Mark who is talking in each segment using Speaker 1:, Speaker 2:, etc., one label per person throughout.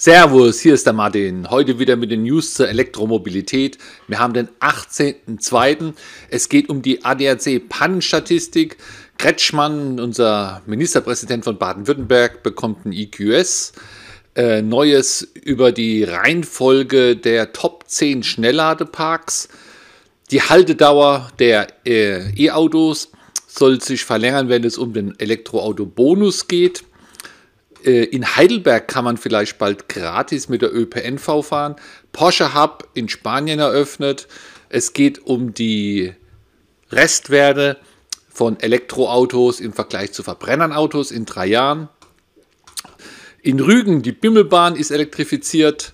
Speaker 1: Servus, hier ist der Martin. Heute wieder mit den News zur Elektromobilität. Wir haben den 18.02. Es geht um die ADAC Pannenstatistik. Kretschmann, unser Ministerpräsident von Baden-Württemberg, bekommt ein EQS. Äh, Neues über die Reihenfolge der Top 10 Schnellladeparks. Die Haltedauer der äh, E-Autos soll sich verlängern, wenn es um den Elektroauto-Bonus geht. Äh, in Heidelberg kann man vielleicht bald gratis mit der ÖPNV fahren. Porsche Hub in Spanien eröffnet. Es geht um die Restwerte von Elektroautos im Vergleich zu Verbrennernautos in drei Jahren. In Rügen, die Bimmelbahn ist elektrifiziert.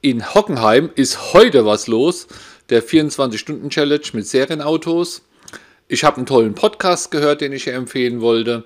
Speaker 1: In Hockenheim ist heute was los. Der 24-Stunden-Challenge mit Serienautos. Ich habe einen tollen Podcast gehört, den ich hier empfehlen wollte.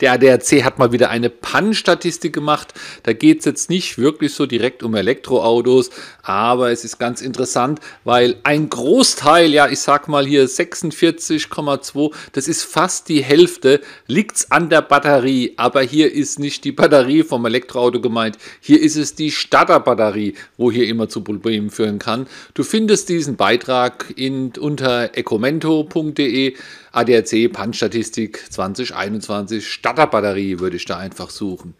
Speaker 1: Der ADAC hat mal wieder eine Pannenstatistik gemacht. Da geht es jetzt nicht wirklich so direkt um Elektroautos, aber es ist ganz interessant, weil ein Großteil, ja, ich sag mal hier 46,2, das ist fast die Hälfte, liegt es an der Batterie. Aber hier ist nicht die Batterie vom Elektroauto gemeint. Hier ist es die Starterbatterie, wo hier immer zu Problemen führen kann. Du findest diesen Beitrag in, unter ecomento.de ADAC Pannenstatistik 2021 Starterbatterie würde ich da einfach suchen.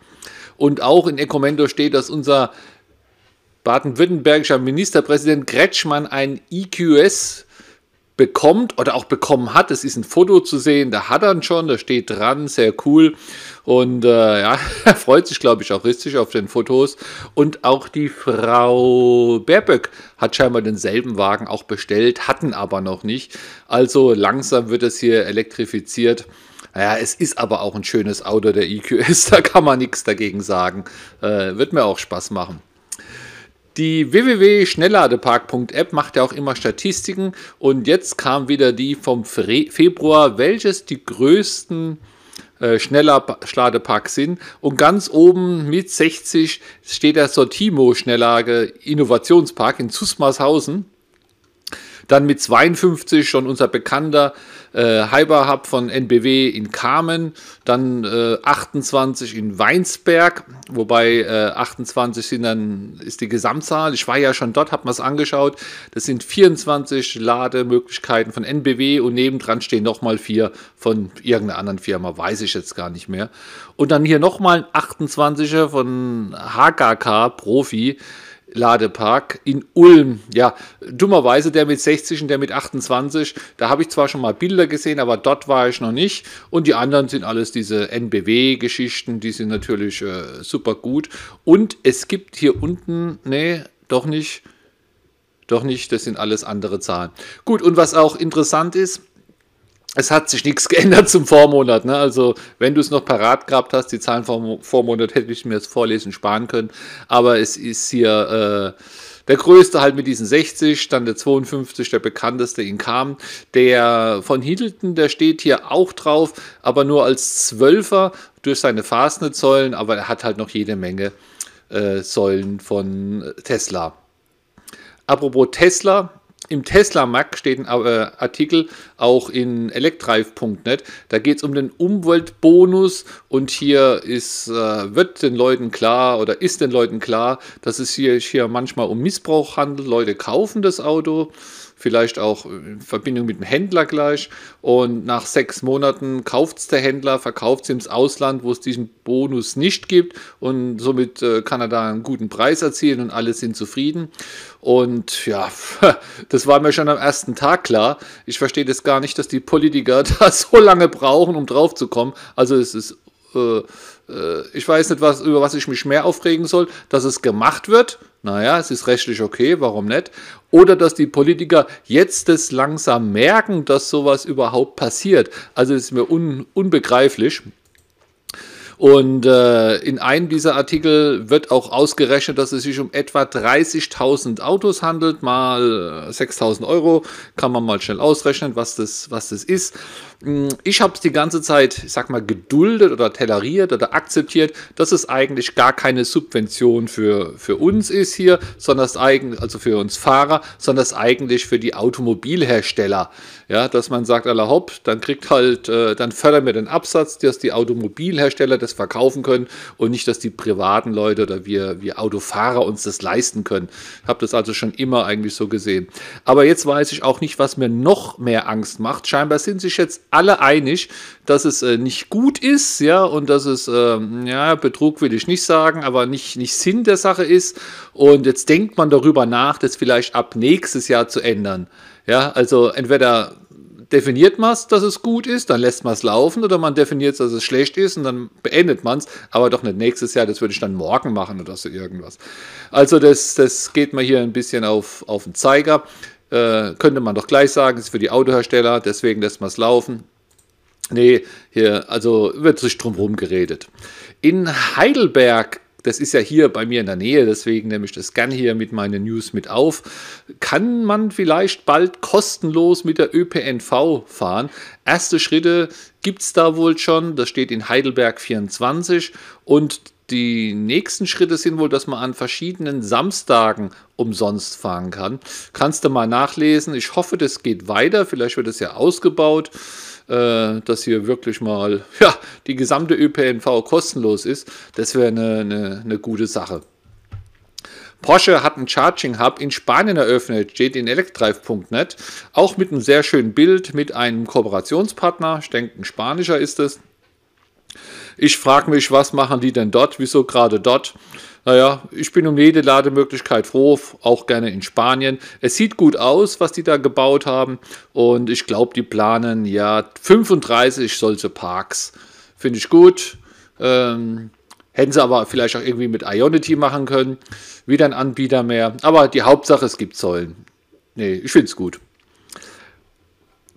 Speaker 1: Und auch in Ecomendo steht, dass unser baden-württembergischer Ministerpräsident Kretschmann ein EQS bekommt oder auch bekommen hat. Es ist ein Foto zu sehen, da hat er ihn schon, da steht dran, sehr cool. Und äh, ja, er freut sich, glaube ich, auch richtig auf den Fotos. Und auch die Frau Baerböck hat scheinbar denselben Wagen auch bestellt, hatten aber noch nicht. Also langsam wird es hier elektrifiziert. Naja, es ist aber auch ein schönes Auto, der EQS, da kann man nichts dagegen sagen. Äh, wird mir auch Spaß machen. Die www.schnellladepark.app macht ja auch immer Statistiken und jetzt kam wieder die vom Februar, welches die größten äh, Schnellladeparks sind. Und ganz oben mit 60 steht der Sortimo Schnelllage Innovationspark in Zusmarshausen. Dann mit 52 schon unser bekannter äh, Hyper Hub von NBW in Kamen, dann äh, 28 in Weinsberg, wobei äh, 28 sind dann, ist die Gesamtzahl. Ich war ja schon dort, habe mir es angeschaut. Das sind 24 Lademöglichkeiten von NBW und nebendran stehen nochmal vier von irgendeiner anderen Firma, weiß ich jetzt gar nicht mehr. Und dann hier nochmal ein 28er von HKK Profi. Ladepark in Ulm. Ja, dummerweise der mit 60 und der mit 28. Da habe ich zwar schon mal Bilder gesehen, aber dort war ich noch nicht. Und die anderen sind alles diese NBW-Geschichten, die sind natürlich äh, super gut. Und es gibt hier unten, nee, doch nicht. Doch nicht, das sind alles andere Zahlen. Gut, und was auch interessant ist, es hat sich nichts geändert zum Vormonat. Ne? Also, wenn du es noch parat gehabt hast, die Zahlen vom Vormonat, hätte ich mir das Vorlesen sparen können. Aber es ist hier äh, der größte halt mit diesen 60, dann der 52, der bekannteste in Kam. Der von Hiddleton, der steht hier auch drauf, aber nur als Zwölfer durch seine Fastnet-Säulen, aber er hat halt noch jede Menge äh, Säulen von Tesla. Apropos Tesla, im Tesla Mac steht ein äh, Artikel auch in electrive.net. Da geht es um den Umweltbonus und hier ist, äh, wird den Leuten klar oder ist den Leuten klar, dass es hier, hier manchmal um Missbrauch handelt. Leute kaufen das Auto vielleicht auch in Verbindung mit dem Händler gleich. Und nach sechs Monaten kauft es der Händler, verkauft es ins Ausland, wo es diesen Bonus nicht gibt. Und somit äh, kann er da einen guten Preis erzielen und alle sind zufrieden. Und ja, das war mir schon am ersten Tag klar. Ich verstehe das gar nicht, dass die Politiker da so lange brauchen, um drauf zu kommen. Also es ist äh, äh, ich weiß nicht, was, über was ich mich mehr aufregen soll, dass es gemacht wird. Naja, es ist rechtlich okay, warum nicht? Oder dass die Politiker jetzt das langsam merken, dass sowas überhaupt passiert. Also ist mir un, unbegreiflich. Und äh, in einem dieser Artikel wird auch ausgerechnet, dass es sich um etwa 30.000 Autos handelt, mal 6.000 Euro. Kann man mal schnell ausrechnen, was das, was das ist. Hm, ich habe es die ganze Zeit, ich sag mal, geduldet oder toleriert oder akzeptiert, dass es eigentlich gar keine Subvention für, für uns ist hier, sondern es eigentlich, also für uns Fahrer, sondern es eigentlich für die Automobilhersteller Ja, dass man sagt, aller hopp, dann kriegt halt, äh, dann fördern wir den Absatz, dass die Automobilhersteller das verkaufen können und nicht, dass die privaten Leute oder wir, wir Autofahrer uns das leisten können. Ich habe das also schon immer eigentlich so gesehen. Aber jetzt weiß ich auch nicht, was mir noch mehr Angst macht. Scheinbar sind sich jetzt alle einig, dass es äh, nicht gut ist, ja, und dass es, äh, ja, Betrug will ich nicht sagen, aber nicht, nicht Sinn der Sache ist. Und jetzt denkt man darüber nach, das vielleicht ab nächstes Jahr zu ändern. Ja, also entweder definiert man es, dass es gut ist, dann lässt man es laufen oder man definiert es, dass es schlecht ist und dann beendet man es, aber doch nicht nächstes Jahr, das würde ich dann morgen machen oder so irgendwas. Also das, das geht mir hier ein bisschen auf, auf den Zeiger. Äh, könnte man doch gleich sagen, ist für die Autohersteller, deswegen lässt man es laufen. Nee, hier, also wird sich drum geredet. In Heidelberg das ist ja hier bei mir in der Nähe, deswegen nehme ich das gern hier mit meinen News mit auf. Kann man vielleicht bald kostenlos mit der ÖPNV fahren? Erste Schritte gibt es da wohl schon, das steht in Heidelberg 24 und die nächsten Schritte sind wohl, dass man an verschiedenen Samstagen umsonst fahren kann. Kannst du mal nachlesen. Ich hoffe, das geht weiter. Vielleicht wird es ja ausgebaut äh, dass hier wirklich mal ja, die gesamte ÖPNV kostenlos ist. Das wäre eine, eine, eine gute Sache. Porsche hat einen Charging Hub in Spanien eröffnet, steht in electrive.net. Auch mit einem sehr schönen Bild mit einem Kooperationspartner. Ich denke, ein spanischer ist es. Ich frage mich, was machen die denn dort? Wieso gerade dort? Naja, ich bin um jede Lademöglichkeit froh, auch gerne in Spanien. Es sieht gut aus, was die da gebaut haben. Und ich glaube, die planen ja 35 solche Parks. Finde ich gut. Ähm, hätten sie aber vielleicht auch irgendwie mit Ionity machen können. Wieder ein Anbieter mehr. Aber die Hauptsache, es gibt Säulen. Nee, ich finde es gut.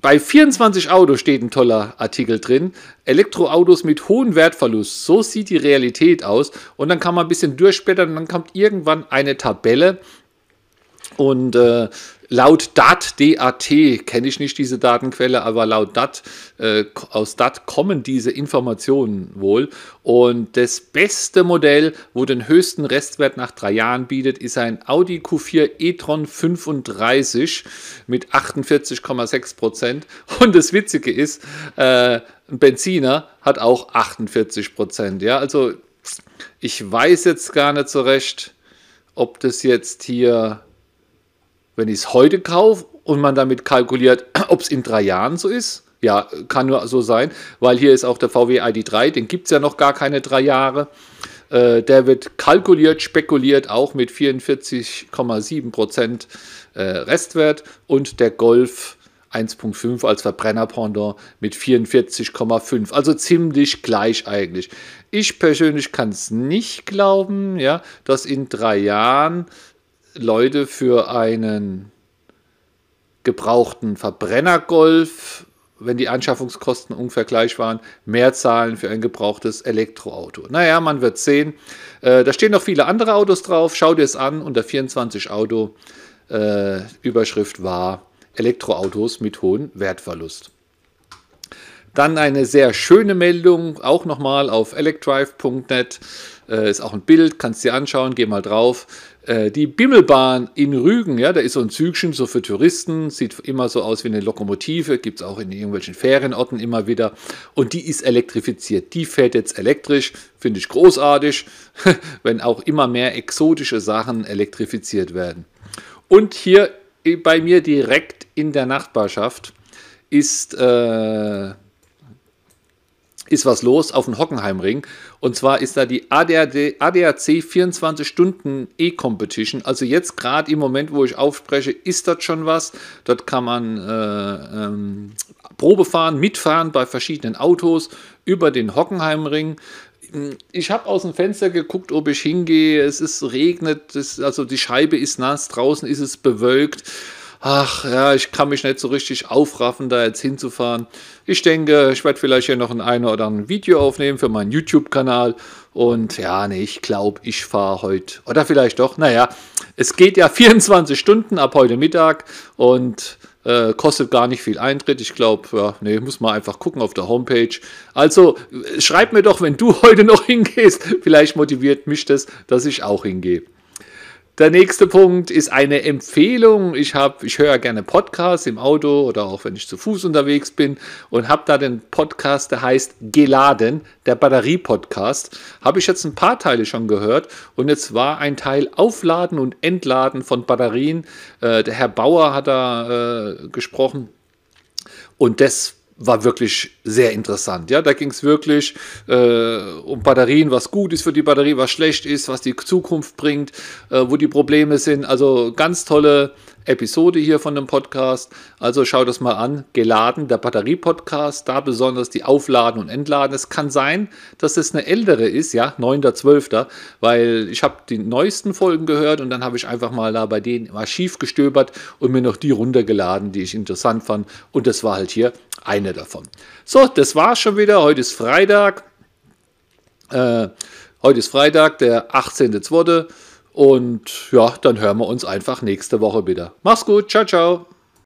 Speaker 1: Bei 24 Autos steht ein toller Artikel drin. Elektroautos mit hohem Wertverlust. So sieht die Realität aus. Und dann kann man ein bisschen durchspättern und dann kommt irgendwann eine Tabelle. Und äh, Laut DAT, DAT, kenne ich nicht diese Datenquelle, aber laut DAT, äh, aus DAT kommen diese Informationen wohl. Und das beste Modell, wo den höchsten Restwert nach drei Jahren bietet, ist ein Audi Q4 e-tron 35 mit 48,6 Prozent. Und das Witzige ist, äh, ein Benziner hat auch 48 Prozent. Ja, also ich weiß jetzt gar nicht so recht, ob das jetzt hier wenn ich es heute kaufe und man damit kalkuliert, ob es in drei Jahren so ist, ja, kann nur so sein, weil hier ist auch der VW ID3, den gibt es ja noch gar keine drei Jahre. Äh, der wird kalkuliert, spekuliert auch mit 44,7% äh, Restwert und der Golf 1.5 als Verbrenner-Pendant mit 44,5. Also ziemlich gleich eigentlich. Ich persönlich kann es nicht glauben, ja, dass in drei Jahren Leute für einen gebrauchten Verbrennergolf, wenn die Anschaffungskosten ungefähr gleich waren, mehr zahlen für ein gebrauchtes Elektroauto. Naja, man wird sehen. Äh, da stehen noch viele andere Autos drauf. Schau dir es an. Unter 24 Auto äh, Überschrift war Elektroautos mit hohem Wertverlust. Dann eine sehr schöne Meldung, auch nochmal auf electrive.net. Äh, ist auch ein Bild, kannst dir anschauen, geh mal drauf. Äh, die Bimmelbahn in Rügen, ja, da ist so ein Zügchen so für Touristen, sieht immer so aus wie eine Lokomotive, gibt es auch in irgendwelchen Ferienorten immer wieder. Und die ist elektrifiziert. Die fährt jetzt elektrisch, finde ich großartig, wenn auch immer mehr exotische Sachen elektrifiziert werden. Und hier bei mir direkt in der Nachbarschaft ist äh, ist was los auf dem Hockenheimring. Und zwar ist da die ADAC, ADAC 24 Stunden E-Competition. Also jetzt gerade im Moment, wo ich aufspreche, ist dort schon was. Dort kann man äh, ähm, Probe fahren, mitfahren bei verschiedenen Autos über den Hockenheimring. Ich habe aus dem Fenster geguckt, ob ich hingehe. Es ist regnet, es, also die Scheibe ist nass, draußen ist es bewölkt ach ja, ich kann mich nicht so richtig aufraffen, da jetzt hinzufahren. Ich denke, ich werde vielleicht hier noch ein eine oder ein Video aufnehmen für meinen YouTube-Kanal. Und ja, nee, ich glaube, ich fahre heute. Oder vielleicht doch. Naja, es geht ja 24 Stunden ab heute Mittag und äh, kostet gar nicht viel Eintritt. Ich glaube, ja, nee, muss man einfach gucken auf der Homepage. Also schreib mir doch, wenn du heute noch hingehst. Vielleicht motiviert mich das, dass ich auch hingehe. Der nächste Punkt ist eine Empfehlung. Ich, hab, ich höre gerne Podcasts im Auto oder auch wenn ich zu Fuß unterwegs bin und habe da den Podcast, der heißt Geladen, der Batterie-Podcast. Habe ich jetzt ein paar Teile schon gehört und jetzt war ein Teil Aufladen und Entladen von Batterien. Äh, der Herr Bauer hat da äh, gesprochen und das war wirklich sehr interessant. Ja, da ging es wirklich äh, um Batterien, was gut ist für die Batterie, was schlecht ist, was die Zukunft bringt, äh, wo die Probleme sind. Also ganz tolle Episode hier von dem Podcast. Also schau das mal an. Geladen, der Batterie-Podcast, da besonders die Aufladen und Entladen. Es kann sein, dass es eine ältere ist, ja, 9.12., weil ich habe die neuesten Folgen gehört und dann habe ich einfach mal da bei denen im Archiv gestöbert und mir noch die runtergeladen, die ich interessant fand. Und das war halt hier eine davon. So, das war's schon wieder. Heute ist Freitag. Äh, heute ist Freitag, der 18.02. Und ja, dann hören wir uns einfach nächste Woche wieder. Mach's gut, ciao, ciao.